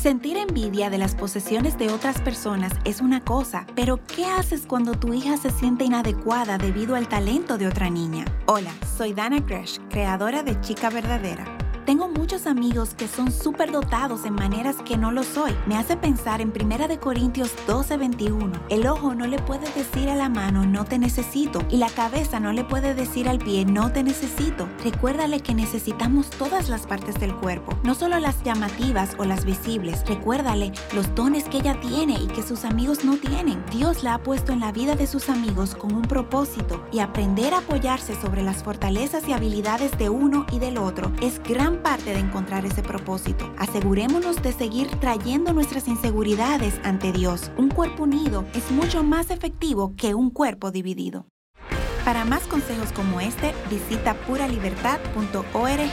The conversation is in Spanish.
Sentir envidia de las posesiones de otras personas es una cosa, pero ¿qué haces cuando tu hija se siente inadecuada debido al talento de otra niña? Hola, soy Dana Gresh, creadora de Chica Verdadera. Tengo muchos amigos que son súper dotados en maneras que no lo soy. Me hace pensar en 1 Corintios 12:21. El ojo no le puede decir a la mano no te necesito y la cabeza no le puede decir al pie no te necesito. Recuérdale que necesitamos todas las partes del cuerpo, no solo las llamativas o las visibles. Recuérdale los dones que ella tiene y que sus amigos no tienen. Dios la ha puesto en la vida de sus amigos con un propósito y aprender a apoyarse sobre las fortalezas y habilidades de uno y del otro es parte de encontrar ese propósito. Asegurémonos de seguir trayendo nuestras inseguridades ante Dios. Un cuerpo unido es mucho más efectivo que un cuerpo dividido. Para más consejos como este, visita puralibertad.org.